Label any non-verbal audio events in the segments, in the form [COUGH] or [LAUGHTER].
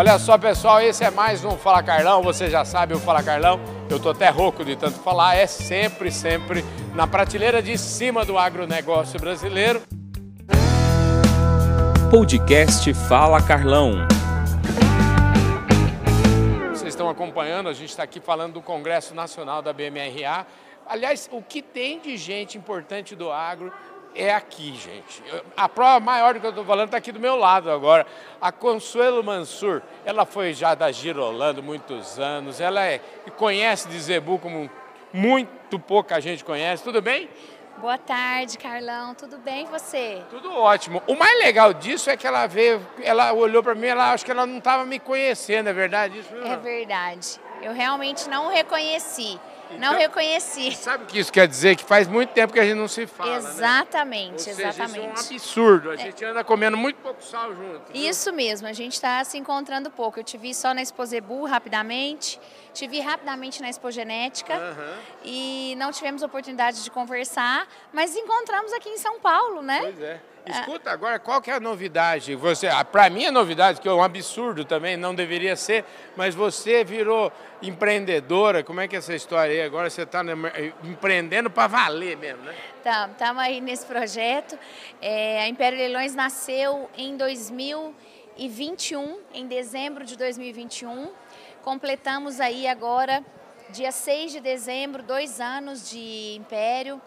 Olha só, pessoal, esse é mais um Fala Carlão. Você já sabe o Fala Carlão. Eu tô até rouco de tanto falar. É sempre, sempre na prateleira de cima do agronegócio brasileiro. Podcast Fala Carlão. Vocês estão acompanhando, a gente está aqui falando do Congresso Nacional da BMRA. Aliás, o que tem de gente importante do agro é aqui, gente. A prova maior do que eu estou falando está aqui do meu lado agora. A Consuelo Mansur, ela foi já da Girolando muitos anos, ela é, conhece de Zebu como muito pouca gente conhece. Tudo bem? Boa tarde, Carlão. Tudo bem você? Tudo ótimo. O mais legal disso é que ela veio, ela olhou para mim, ela acho que ela não estava me conhecendo, é verdade isso? É verdade. Eu realmente não reconheci. Não então, reconheci. Sabe o que isso quer dizer? Que faz muito tempo que a gente não se fala. Né? Exatamente, né? Seja, exatamente. Isso é um absurdo. A gente anda comendo muito pouco sal junto. Isso mesmo, a gente está se encontrando pouco. Eu te vi só na Exposebu rapidamente, te vi rapidamente na Expogenética uhum. e não tivemos oportunidade de conversar, mas encontramos aqui em São Paulo, né? Pois é. Escuta, agora qual que é a novidade? Você, ah, para mim é novidade, que é um absurdo também, não deveria ser, mas você virou empreendedora, como é que é essa história aí? Agora você está eh, empreendendo para valer mesmo, né? Estamos tá, aí nesse projeto. É, a Império Leilões nasceu em 2021, em dezembro de 2021. Completamos aí agora, dia 6 de dezembro, dois anos de Império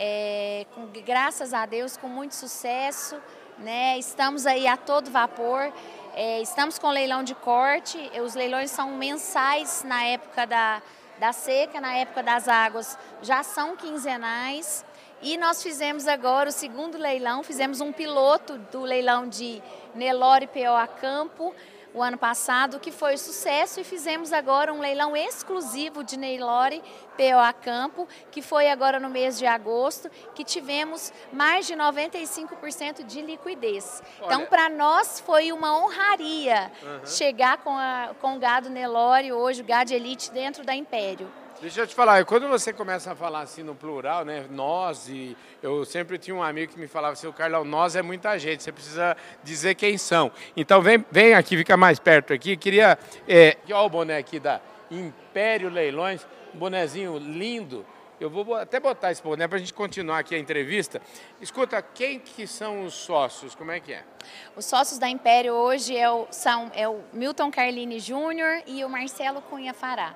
é, com, graças a Deus, com muito sucesso. Né? Estamos aí a todo vapor. É, estamos com leilão de corte. Os leilões são mensais na época da, da seca, na época das águas já são quinzenais. E nós fizemos agora o segundo leilão, fizemos um piloto do leilão de Nelore PO a Campo, o ano passado, que foi sucesso, e fizemos agora um leilão exclusivo de Neylore POA Campo, que foi agora no mês de agosto, que tivemos mais de 95% de liquidez. Então, Olha. Então, para nós foi uma honraria uhum. chegar com, a, com o gado Nelore, hoje o gado Elite, dentro da Império. Deixa eu te falar, quando você começa a falar assim no plural, né, nós, e eu sempre tinha um amigo que me falava assim, o Carlão, nós é muita gente, você precisa dizer quem são. Então vem, vem aqui, fica mais perto aqui, queria, é, olha o boné aqui da Império Leilões, um bonezinho lindo, eu vou até botar esse boné para a gente continuar aqui a entrevista. Escuta, quem que são os sócios? Como é que é? Os sócios da Império hoje é o, são é o Milton Carlini Júnior e o Marcelo Cunha Fará.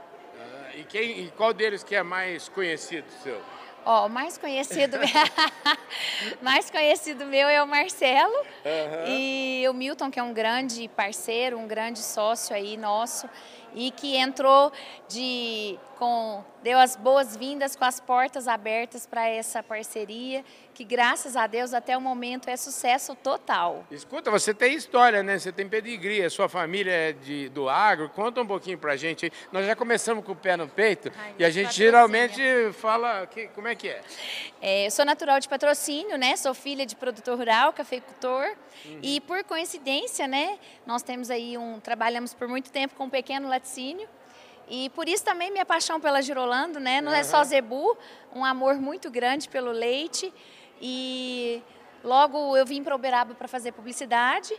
E, quem, e qual deles que é mais conhecido seu? Ó, oh, mais conhecido, [LAUGHS] mais conhecido meu é o Marcelo uhum. e o Milton, que é um grande parceiro, um grande sócio aí nosso e que entrou de com deu as boas-vindas com as portas abertas para essa parceria, que graças a Deus até o momento é sucesso total. Escuta, você tem história, né? Você tem pedigree, a sua família é de, do agro. Conta um pouquinho para a gente. Nós já começamos com o pé no peito Ai, e a gente geralmente fala que, como é que é? é? Eu sou natural de patrocínio, né? Sou filha de produtor rural, cafeicultor uhum. e por coincidência, né? Nós temos aí um trabalhamos por muito tempo com um pequeno laticínio e por isso também minha paixão pela Girolando, né? Não uhum. é só Zebu, um amor muito grande pelo leite. E logo eu vim para Uberaba para fazer publicidade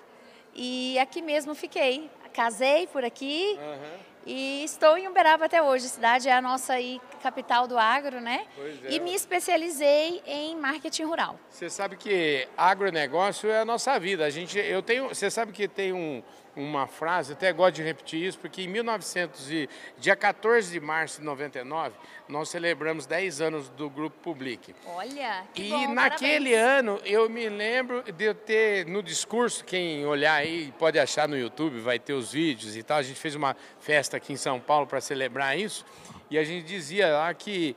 e aqui mesmo fiquei. Casei por aqui uhum. e estou em Uberaba até hoje. A cidade é a nossa aí, capital do agro, né? É. E me especializei em marketing rural. Você sabe que agronegócio é a nossa vida. A gente, eu tenho, você sabe que tem um uma frase, até gosto de repetir isso, porque em 1900 e, dia 14 de março de 99, nós celebramos 10 anos do Grupo Public. Olha, que E bom, naquele parabéns. ano, eu me lembro de eu ter, no discurso, quem olhar aí, pode achar no YouTube, vai ter os vídeos e tal, a gente fez uma festa aqui em São Paulo para celebrar isso, e a gente dizia lá que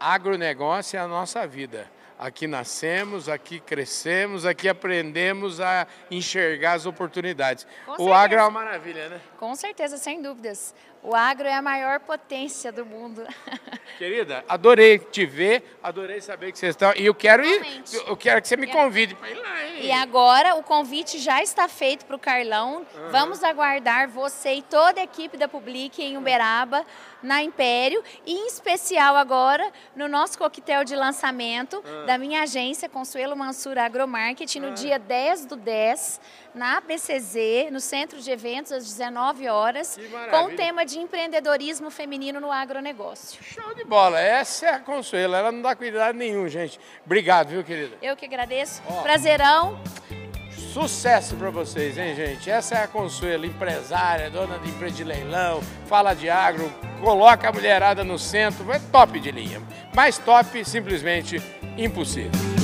agronegócio é a nossa vida. Aqui nascemos, aqui crescemos, aqui aprendemos a enxergar as oportunidades. Com o certeza. agro é uma maravilha, né? Com certeza, sem dúvidas. O agro é a maior potência do mundo. [LAUGHS] Querida, adorei te ver, adorei saber que vocês estão. E eu quero ir, eu quero que você me convide para ir lá? E agora o convite já está feito para o Carlão. Uhum. Vamos aguardar você e toda a equipe da Public em Uberaba, na Império, e em especial agora no nosso coquetel de lançamento, uhum. da minha agência, Consuelo Mansur Agromarketing, no dia 10 do 10, na ABCZ, no Centro de Eventos, às 19 horas, com o tema de empreendedorismo feminino no agronegócio. Show de bola. Essa é a Consuelo. Ela não dá cuidado nenhum, gente. Obrigado, viu, querida? Eu que agradeço. Ó. Prazerão. Sucesso para vocês, hein, gente? Essa é a Consuelo, empresária, dona de empresa de leilão, fala de agro, coloca a mulherada no centro, é top de linha. Mais top, simplesmente impossível.